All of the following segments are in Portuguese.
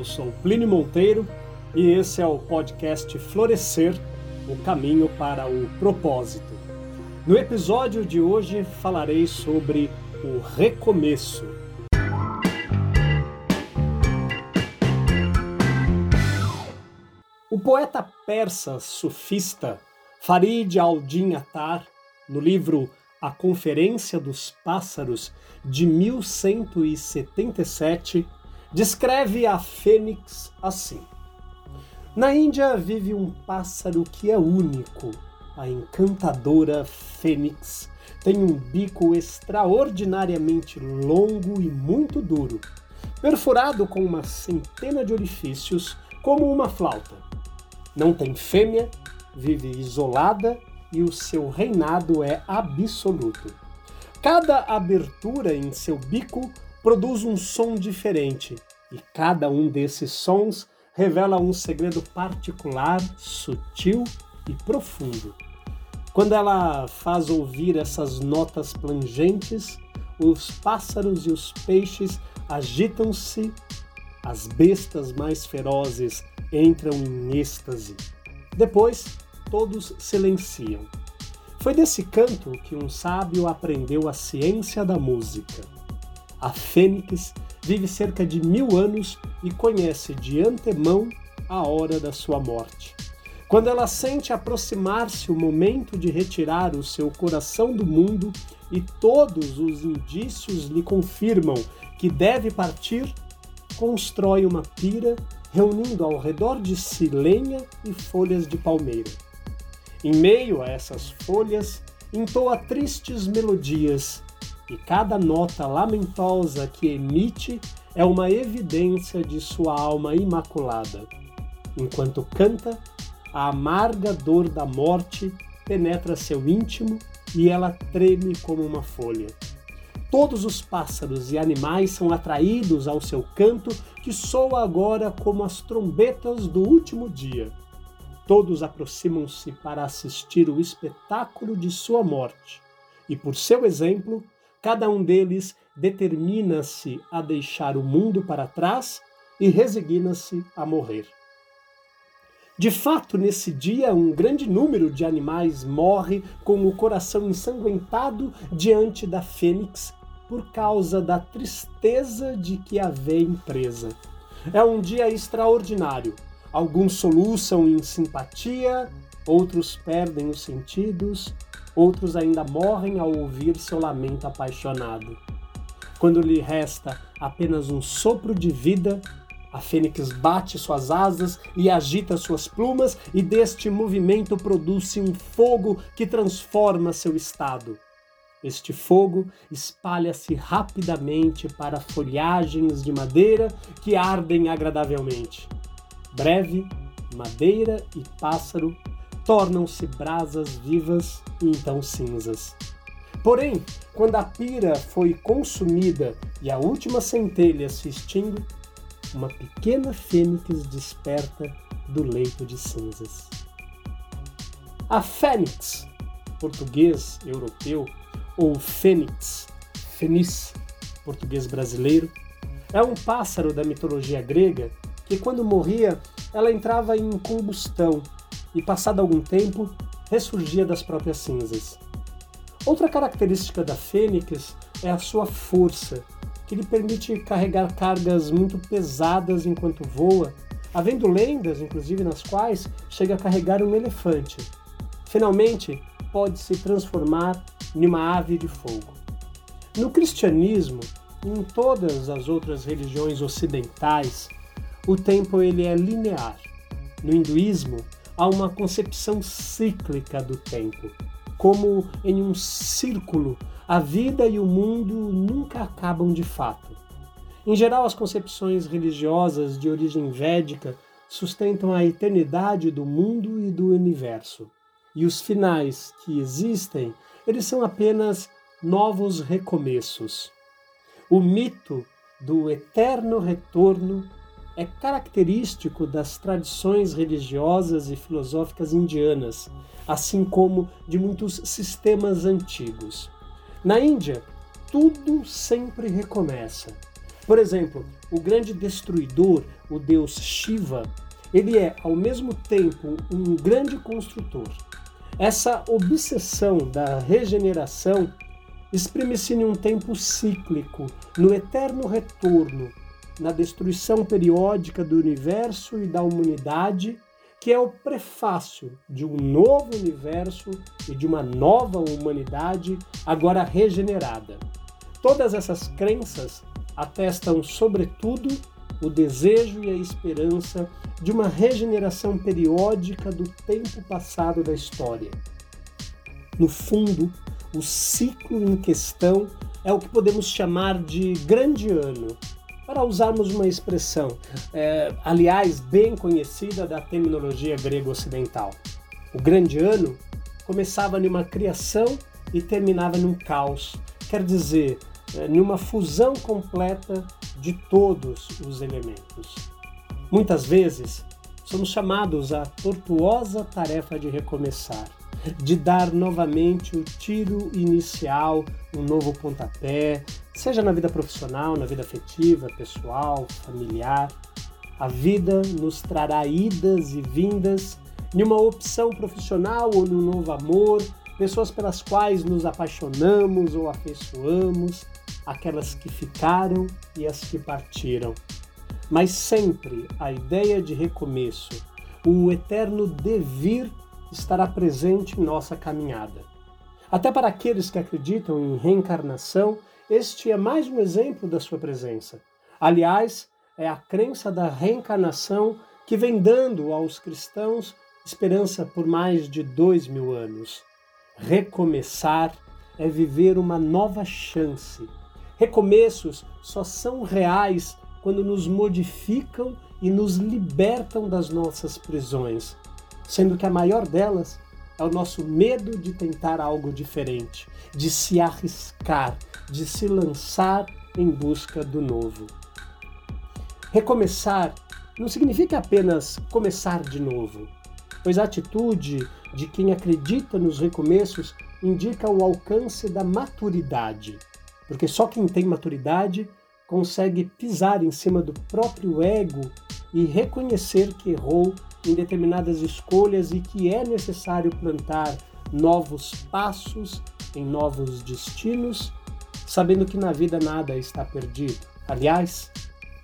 Eu sou Plínio Monteiro e esse é o podcast Florescer o caminho para o propósito. No episódio de hoje falarei sobre o recomeço. O poeta persa sufista Farid al-Din Attar, no livro A Conferência dos Pássaros de 1177, descreve a fênix assim: Na Índia vive um pássaro que é único, a encantadora fênix. Tem um bico extraordinariamente longo e muito duro, perfurado com uma centena de orifícios, como uma flauta. Não tem fêmea, vive isolada e o seu reinado é absoluto. Cada abertura em seu bico produz um som diferente, e cada um desses sons revela um segredo particular, sutil e profundo. Quando ela faz ouvir essas notas plangentes, os pássaros e os peixes agitam-se, as bestas mais ferozes entram em êxtase. Depois, todos silenciam. Foi desse canto que um sábio aprendeu a ciência da música. A fênix vive cerca de mil anos e conhece de antemão a hora da sua morte. Quando ela sente aproximar-se o momento de retirar o seu coração do mundo e todos os indícios lhe confirmam que deve partir, constrói uma pira, reunindo ao redor de si lenha e folhas de palmeira. Em meio a essas folhas, entoa tristes melodias e cada nota lamentosa que emite é uma evidência de sua alma imaculada. Enquanto canta, a amarga dor da morte penetra seu íntimo e ela treme como uma folha. Todos os pássaros e animais são atraídos ao seu canto, que soa agora como as trombetas do último dia. Todos aproximam-se para assistir o espetáculo de sua morte, e por seu exemplo, cada um deles determina-se a deixar o mundo para trás e resigna-se a morrer. De fato, nesse dia, um grande número de animais morre com o coração ensanguentado diante da fênix por causa da tristeza de que a vêem presa. É um dia extraordinário. Alguns soluçam em simpatia, outros perdem os sentidos, outros ainda morrem ao ouvir seu lamento apaixonado. Quando lhe resta apenas um sopro de vida, a fênix bate suas asas e agita suas plumas, e deste movimento produz-se um fogo que transforma seu estado. Este fogo espalha-se rapidamente para folhagens de madeira que ardem agradavelmente. Breve, madeira e pássaro tornam-se brasas vivas e então cinzas. Porém, quando a pira foi consumida e a última centelha se extingue, uma pequena fênix desperta do leito de cinzas. A fênix, português europeu, ou fênix, fenis, português brasileiro, é um pássaro da mitologia grega que, quando morria, ela entrava em combustão e, passado algum tempo, ressurgia das próprias cinzas. Outra característica da fênix é a sua força, que lhe permite carregar cargas muito pesadas enquanto voa, havendo lendas, inclusive, nas quais chega a carregar um elefante. Finalmente, pode se transformar em uma ave de fogo. No cristianismo e em todas as outras religiões ocidentais, o tempo ele é linear. No hinduísmo, há uma concepção cíclica do tempo. Como em um círculo, a vida e o mundo nunca acabam de fato. Em geral, as concepções religiosas de origem védica sustentam a eternidade do mundo e do universo. E os finais que existem, eles são apenas novos recomeços. O mito do eterno retorno é característico das tradições religiosas e filosóficas indianas, assim como de muitos sistemas antigos. Na Índia, tudo sempre recomeça. Por exemplo, o grande destruidor, o deus Shiva, ele é ao mesmo tempo um grande construtor. Essa obsessão da regeneração exprime-se em um tempo cíclico, no eterno retorno, na destruição periódica do universo e da humanidade, que é o prefácio de um novo universo e de uma nova humanidade agora regenerada. Todas essas crenças atestam, sobretudo, o desejo e a esperança de uma regeneração periódica do tempo passado da história. No fundo, o ciclo em questão é o que podemos chamar de grande ano, para usarmos uma expressão, é, aliás, bem conhecida da terminologia grego-ocidental. O grande ano começava numa criação e terminava num caos, quer dizer, é, numa fusão completa de todos os elementos. Muitas vezes somos chamados à tortuosa tarefa de recomeçar, de dar novamente o tiro inicial, um novo pontapé, seja na vida profissional, na vida afetiva, pessoal, familiar. A vida nos trará idas e vindas, numa opção profissional ou num novo amor, pessoas pelas quais nos apaixonamos ou afeiçoamos, aquelas que ficaram e as que partiram. Mas sempre a ideia de recomeço, o eterno devir estará presente em nossa caminhada. Até para aqueles que acreditam em reencarnação, este é mais um exemplo da sua presença. Aliás, é a crença da reencarnação que vem dando aos cristãos esperança por mais de dois mil anos. Recomeçar é viver uma nova chance. Recomeços só são reais quando nos modificam e nos libertam das nossas prisões sendo que a maior delas é o nosso medo de tentar algo diferente, de se arriscar, de se lançar em busca do novo. Recomeçar não significa apenas começar de novo, pois a atitude de quem acredita nos recomeços indica o alcance da maturidade, porque só quem tem maturidade consegue pisar em cima do próprio ego e reconhecer que errou em determinadas escolhas e que é necessário plantar novos passos em novos destinos, sabendo que na vida nada está perdido. Aliás,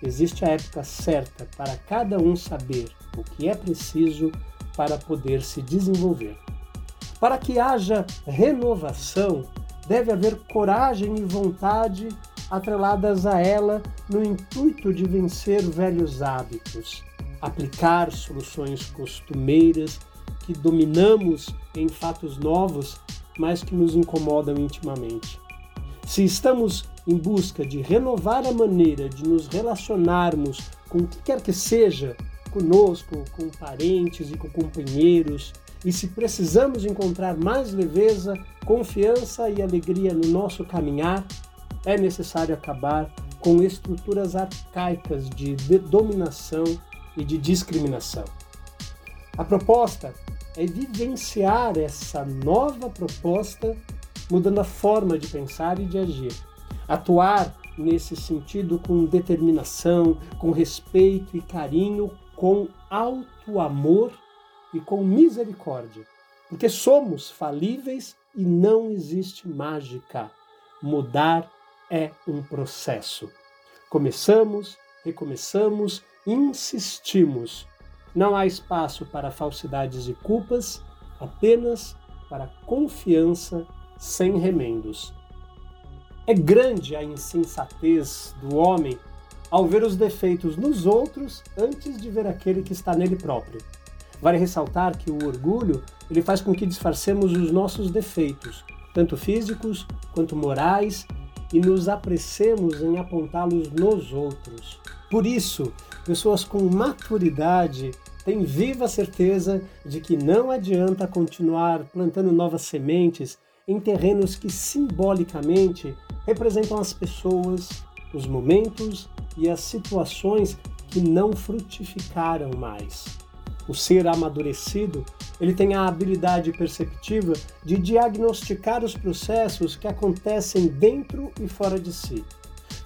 existe a época certa para cada um saber o que é preciso para poder se desenvolver. Para que haja renovação, deve haver coragem e vontade atreladas a ela no intuito de vencer velhos hábitos, aplicar soluções costumeiras que dominamos em fatos novos, mas que nos incomodam intimamente. Se estamos em busca de renovar a maneira de nos relacionarmos com o que quer que seja, conosco, com parentes e com companheiros, e se precisamos encontrar mais leveza, confiança e alegria no nosso caminhar, é necessário acabar com estruturas arcaicas de dominação e de discriminação. A proposta é vivenciar essa nova proposta mudando a forma de pensar e de agir. Atuar nesse sentido com determinação, com respeito e carinho, com alto amor e com misericórdia. Porque somos falíveis e não existe mágica. Mudar é um processo. Começamos, recomeçamos, insistimos. Não há espaço para falsidades e culpas, apenas para confiança sem remendos. É grande a insensatez do homem ao ver os defeitos nos outros antes de ver aquele que está nele próprio. Vale ressaltar que o orgulho ele faz com que disfarcemos os nossos defeitos, tanto físicos quanto morais, e nos apressemos em apontá-los nos outros. Por isso, pessoas com maturidade têm viva certeza de que não adianta continuar plantando novas sementes em terrenos que simbolicamente representam as pessoas, os momentos e as situações que não frutificaram mais. O ser amadurecido, ele tem a habilidade perceptiva de diagnosticar os processos que acontecem dentro e fora de si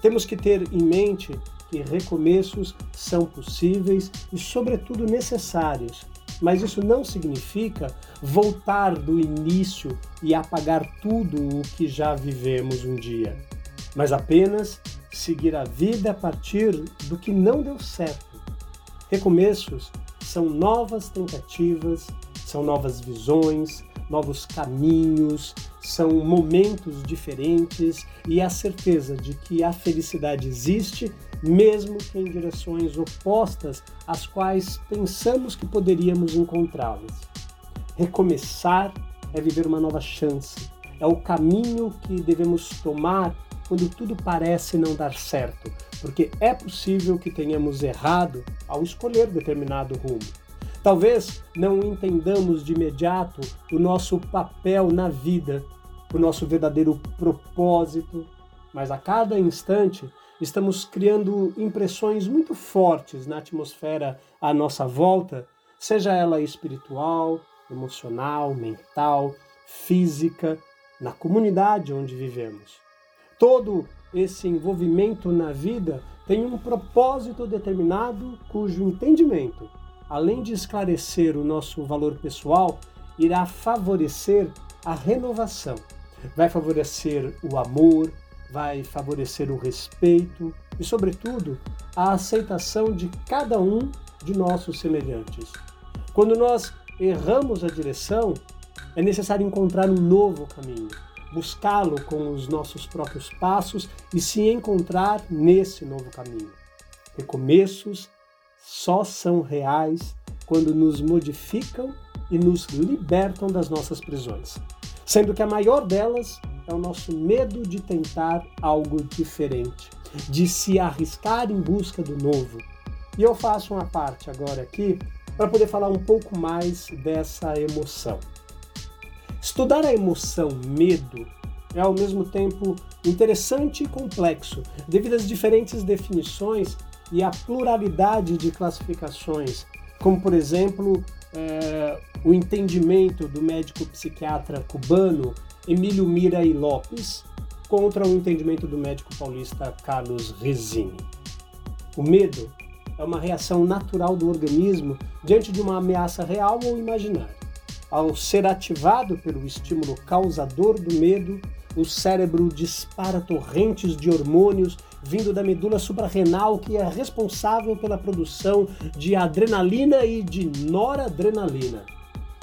Temos que ter em mente que recomeços são possíveis e, sobretudo, necessários. Mas isso não significa voltar do início e apagar tudo o que já vivemos um dia, mas apenas seguir a vida a partir do que não deu certo. Recomeços são novas tentativas, são novas visões, novos caminhos, são momentos diferentes e a certeza de que a felicidade existe, mesmo que em direções opostas às quais pensamos que poderíamos encontrá-las. Recomeçar é viver uma nova chance, é o caminho que devemos tomar quando tudo parece não dar certo, porque é possível que tenhamos errado ao escolher determinado rumo. Talvez não entendamos de imediato o nosso papel na vida, o nosso verdadeiro propósito, mas a cada instante estamos criando impressões muito fortes na atmosfera à nossa volta, seja ela espiritual, emocional, mental, física, na comunidade onde vivemos. Todo esse envolvimento na vida tem um propósito determinado cujo entendimento além de esclarecer o nosso valor pessoal, irá favorecer a renovação. Vai favorecer o amor, vai favorecer o respeito e, sobretudo, a aceitação de cada um de nossos semelhantes. Quando nós erramos a direção, é necessário encontrar um novo caminho, buscá-lo com os nossos próprios passos e se encontrar nesse novo caminho. Recomeços só são reais quando nos modificam e nos libertam das nossas prisões. Sendo que a maior delas é o nosso medo de tentar algo diferente, de se arriscar em busca do novo. E eu faço uma parte agora aqui para poder falar um pouco mais dessa emoção. Estudar a emoção medo é ao mesmo tempo interessante e complexo, devido às diferentes definições e a pluralidade de classificações, como por exemplo é, o entendimento do médico psiquiatra cubano Emílio Mira e Lopes contra o entendimento do médico paulista Carlos Rezini. O medo é uma reação natural do organismo diante de uma ameaça real ou imaginária. Ao ser ativado pelo estímulo causador do medo, o cérebro dispara torrentes de hormônios vindo da medula suprarrenal, que é responsável pela produção de adrenalina e de noradrenalina.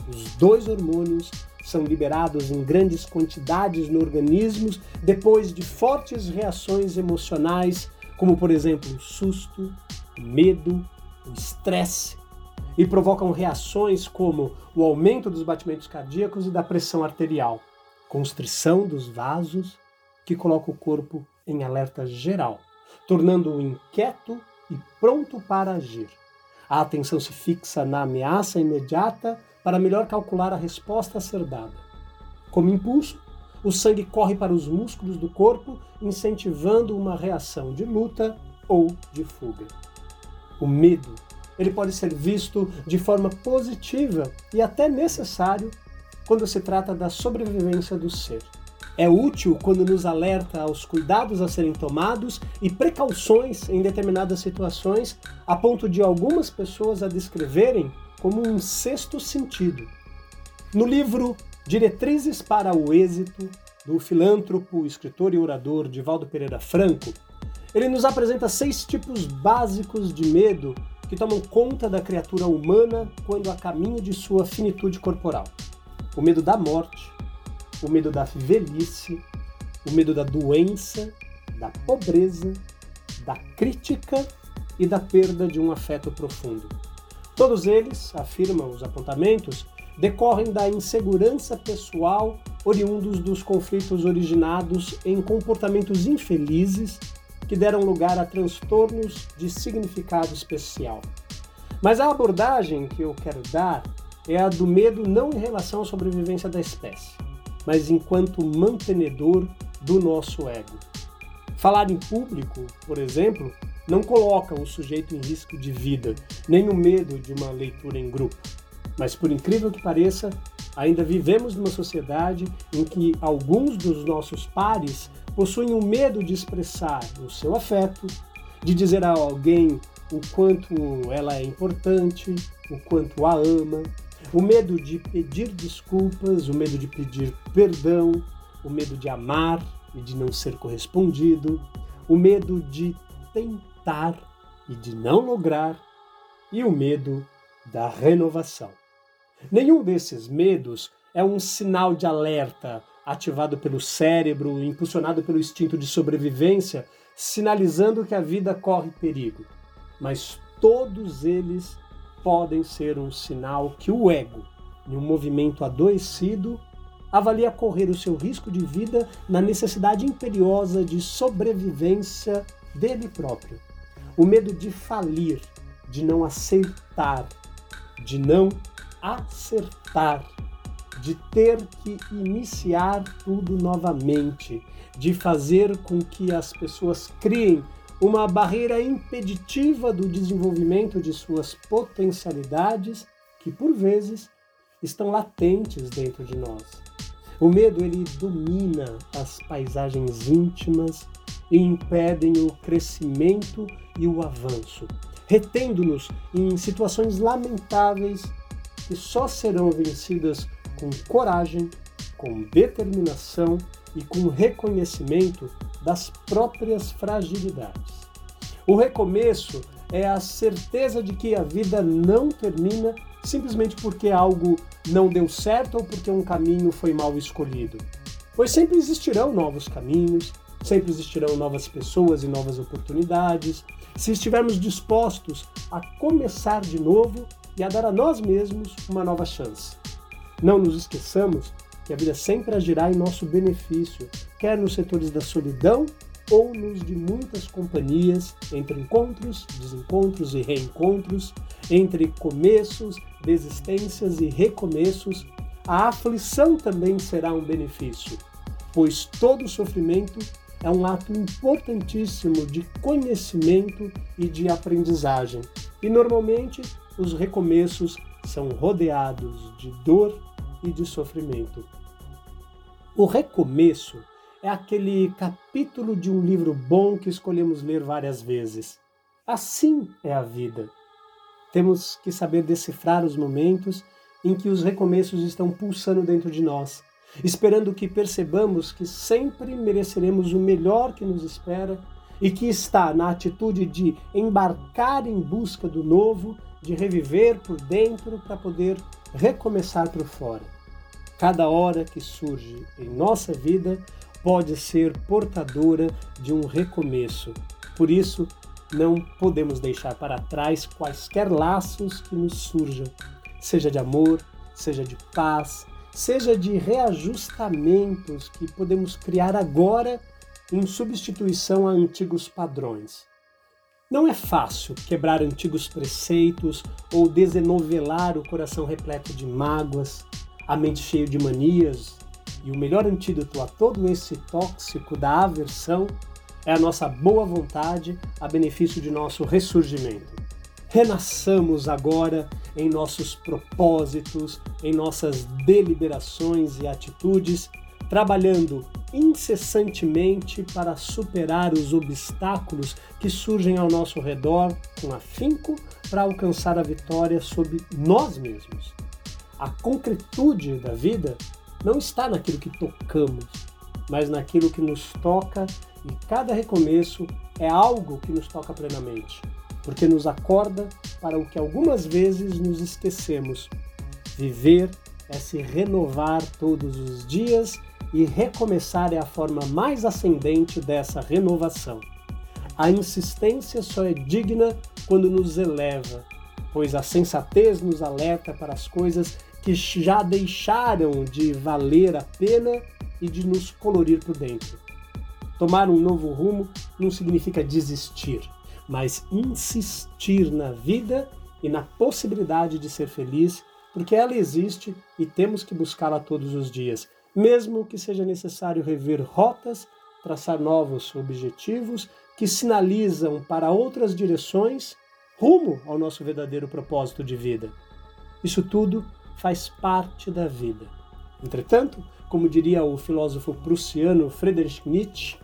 Os dois hormônios são liberados em grandes quantidades no organismo depois de fortes reações emocionais, como por exemplo o susto, o medo, o estresse, e provocam reações como o aumento dos batimentos cardíacos e da pressão arterial constrição dos vasos que coloca o corpo em alerta geral, tornando-o inquieto e pronto para agir. A atenção se fixa na ameaça imediata para melhor calcular a resposta a ser dada. Como impulso, o sangue corre para os músculos do corpo, incentivando uma reação de luta ou de fuga. O medo, ele pode ser visto de forma positiva e até necessário quando se trata da sobrevivência do ser. É útil quando nos alerta aos cuidados a serem tomados e precauções em determinadas situações, a ponto de algumas pessoas a descreverem como um sexto sentido. No livro Diretrizes para o Êxito, do filântropo, escritor e orador Divaldo Pereira Franco, ele nos apresenta seis tipos básicos de medo que tomam conta da criatura humana quando a caminho de sua finitude corporal o medo da morte, o medo da velhice, o medo da doença, da pobreza, da crítica e da perda de um afeto profundo. Todos eles, afirmam os apontamentos, decorrem da insegurança pessoal oriundos dos conflitos originados em comportamentos infelizes que deram lugar a transtornos de significado especial. Mas a abordagem que eu quero dar é a do medo não em relação à sobrevivência da espécie, mas enquanto mantenedor do nosso ego. Falar em público, por exemplo, não coloca o sujeito em risco de vida, nem o medo de uma leitura em grupo. Mas por incrível que pareça, Ainda vivemos numa sociedade em que alguns dos nossos pares possuem o medo de expressar o seu afeto, de dizer a alguém o quanto ela é importante, o quanto a ama, o medo de pedir desculpas, o medo de pedir perdão, o medo de amar e de não ser correspondido, o medo de tentar e de não lograr, e o medo da renovação. Nenhum desses medos é um sinal de alerta ativado pelo cérebro, impulsionado pelo instinto de sobrevivência, sinalizando que a vida corre perigo. Mas todos eles podem ser um sinal que o ego, em um movimento adoecido, avalia correr o seu risco de vida na necessidade imperiosa de sobrevivência dele próprio. O medo de falir, de não aceitar, de não acertar, de ter que iniciar tudo novamente, de fazer com que as pessoas criem uma barreira impeditiva do desenvolvimento de suas potencialidades que por vezes estão latentes dentro de nós. O medo ele domina as paisagens íntimas e impedem o crescimento e o avanço, retendo-nos em situações lamentáveis que só serão vencidas com coragem, com determinação e com reconhecimento das próprias fragilidades. O recomeço é a certeza de que a vida não termina simplesmente porque algo não deu certo ou porque um caminho foi mal escolhido. Pois sempre existirão novos caminhos, sempre existirão novas pessoas e novas oportunidades, se estivermos dispostos a começar de novo e a dar a nós mesmos uma nova chance. Não nos esqueçamos que a vida sempre agirá em nosso benefício, quer nos setores da solidão ou nos de muitas companhias, entre encontros, desencontros e reencontros, entre começos, desistências e recomeços, a aflição também será um benefício, pois todo sofrimento é um ato importantíssimo de conhecimento e de aprendizagem. E normalmente os recomeços são rodeados de dor e de sofrimento. O recomeço é aquele capítulo de um livro bom que escolhemos ler várias vezes. Assim é a vida. Temos que saber decifrar os momentos em que os recomeços estão pulsando dentro de nós, esperando que percebamos que sempre mereceremos o melhor que nos espera e que está na atitude de embarcar em busca do novo de reviver por dentro para poder recomeçar por fora. Cada hora que surge em nossa vida pode ser portadora de um recomeço. Por isso, não podemos deixar para trás quaisquer laços que nos surjam, seja de amor, seja de paz, seja de reajustamentos que podemos criar agora em substituição a antigos padrões. Não é fácil quebrar antigos preceitos ou desenovelar o coração repleto de mágoas, a mente cheia de manias, e o melhor antídoto a todo esse tóxico da aversão é a nossa boa vontade a benefício de nosso ressurgimento. Renasçamos agora em nossos propósitos, em nossas deliberações e atitudes, trabalhando incessantemente para superar os obstáculos que surgem ao nosso redor com afinco para alcançar a vitória sobre nós mesmos. A concretude da vida não está naquilo que tocamos, mas naquilo que nos toca e cada recomeço é algo que nos toca plenamente, porque nos acorda para o que algumas vezes nos esquecemos. Viver é se renovar todos os dias e recomeçar é a forma mais ascendente dessa renovação. A insistência só é digna quando nos eleva, pois a sensatez nos alerta para as coisas que já deixaram de valer a pena e de nos colorir por dentro. Tomar um novo rumo não significa desistir, mas insistir na vida e na possibilidade de ser feliz, porque ela existe e temos que buscá-la todos os dias mesmo que seja necessário rever rotas, traçar novos objetivos que sinalizam para outras direções rumo ao nosso verdadeiro propósito de vida. Isso tudo faz parte da vida. Entretanto, como diria o filósofo prussiano Friedrich Nietzsche,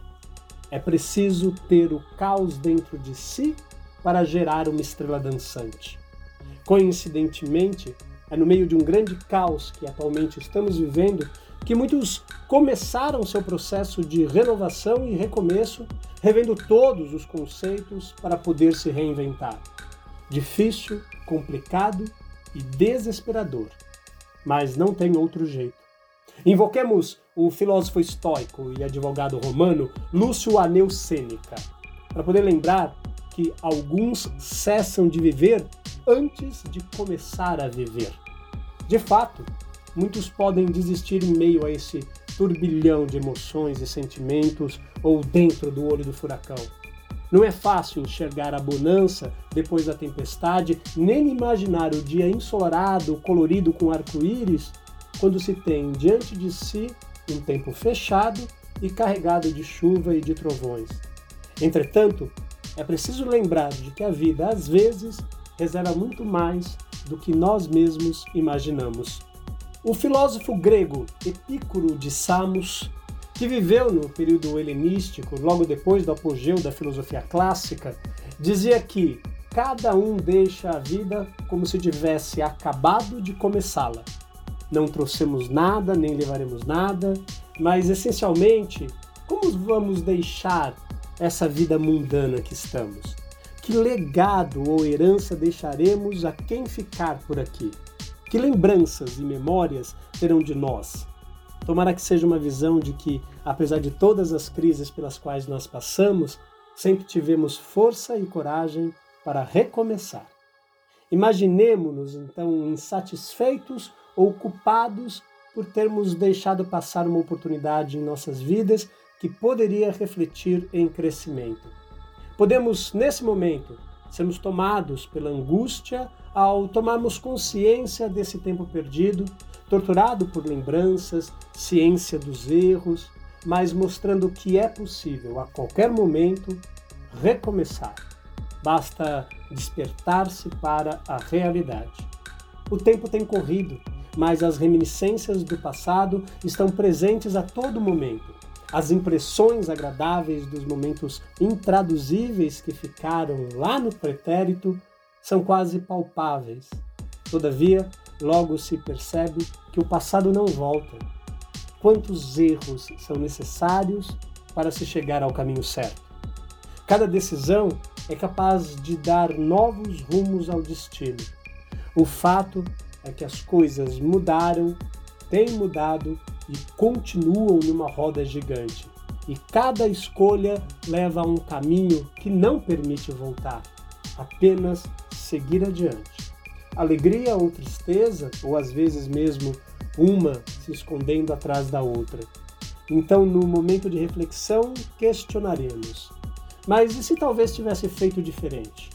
é preciso ter o caos dentro de si para gerar uma estrela dançante. Coincidentemente, é no meio de um grande caos que atualmente estamos vivendo que muitos começaram seu processo de renovação e recomeço, revendo todos os conceitos para poder se reinventar. Difícil, complicado e desesperador, mas não tem outro jeito. Invoquemos o filósofo estoico e advogado romano Lúcio Aneu Sêneca, para poder lembrar que alguns cessam de viver antes de começar a viver. De fato, muitos podem desistir em meio a esse turbilhão de emoções e sentimentos ou dentro do olho do furacão. Não é fácil enxergar a bonança depois da tempestade, nem imaginar o dia ensolarado, colorido com arco-íris, quando se tem diante de si um tempo fechado e carregado de chuva e de trovões. Entretanto, é preciso lembrar de que a vida, às vezes, reserva muito mais do que nós mesmos imaginamos. O filósofo grego Epícoro de Samos, que viveu no período helenístico, logo depois do apogeu da filosofia clássica, dizia que cada um deixa a vida como se tivesse acabado de começá-la. Não trouxemos nada, nem levaremos nada, mas essencialmente, como vamos deixar essa vida mundana que estamos? Que legado ou herança deixaremos a quem ficar por aqui? Que lembranças e memórias terão de nós? Tomara que seja uma visão de que, apesar de todas as crises pelas quais nós passamos, sempre tivemos força e coragem para recomeçar. Imaginemos-nos então insatisfeitos ou culpados por termos deixado passar uma oportunidade em nossas vidas que poderia refletir em crescimento. Podemos, nesse momento, sermos tomados pela angústia ao tomarmos consciência desse tempo perdido, torturado por lembranças, ciência dos erros, mas mostrando que é possível a qualquer momento recomeçar. Basta despertar-se para a realidade. O tempo tem corrido, mas as reminiscências do passado estão presentes a todo momento as impressões agradáveis dos momentos intraduzíveis que ficaram lá no pretérito são quase palpáveis. Todavia, logo se percebe que o passado não volta. Quantos erros são necessários para se chegar ao caminho certo? Cada decisão é capaz de dar novos rumos ao destino. O fato é que as coisas mudaram, têm mudado e continuam numa roda gigante. E cada escolha leva a um caminho que não permite voltar, apenas seguir adiante. Alegria ou tristeza, ou às vezes mesmo uma se escondendo atrás da outra. Então, no momento de reflexão, questionaremos: mas e se talvez tivesse feito diferente?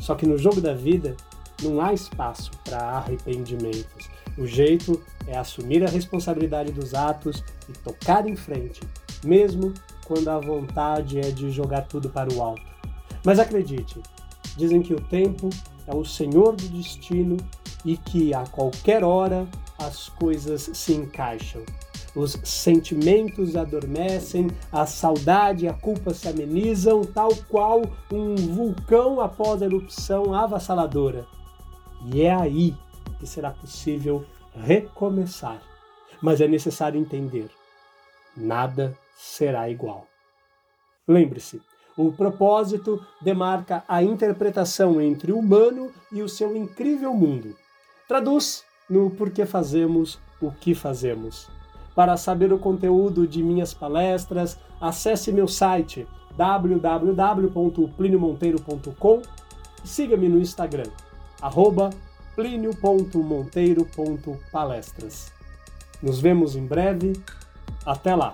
Só que no jogo da vida não há espaço para arrependimentos. O jeito é assumir a responsabilidade dos atos e tocar em frente, mesmo quando a vontade é de jogar tudo para o alto. Mas acredite, dizem que o tempo é o senhor do destino e que a qualquer hora as coisas se encaixam. Os sentimentos adormecem, a saudade e a culpa se amenizam, tal qual um vulcão após a erupção avassaladora. E é aí que será possível recomeçar. Mas é necessário entender: nada será igual. Lembre-se, o propósito demarca a interpretação entre o humano e o seu incrível mundo. Traduz no porquê fazemos o que fazemos. Para saber o conteúdo de minhas palestras, acesse meu site www.pliniomonteiro.com e siga-me no Instagram, arroba. Nos vemos em breve. Até lá!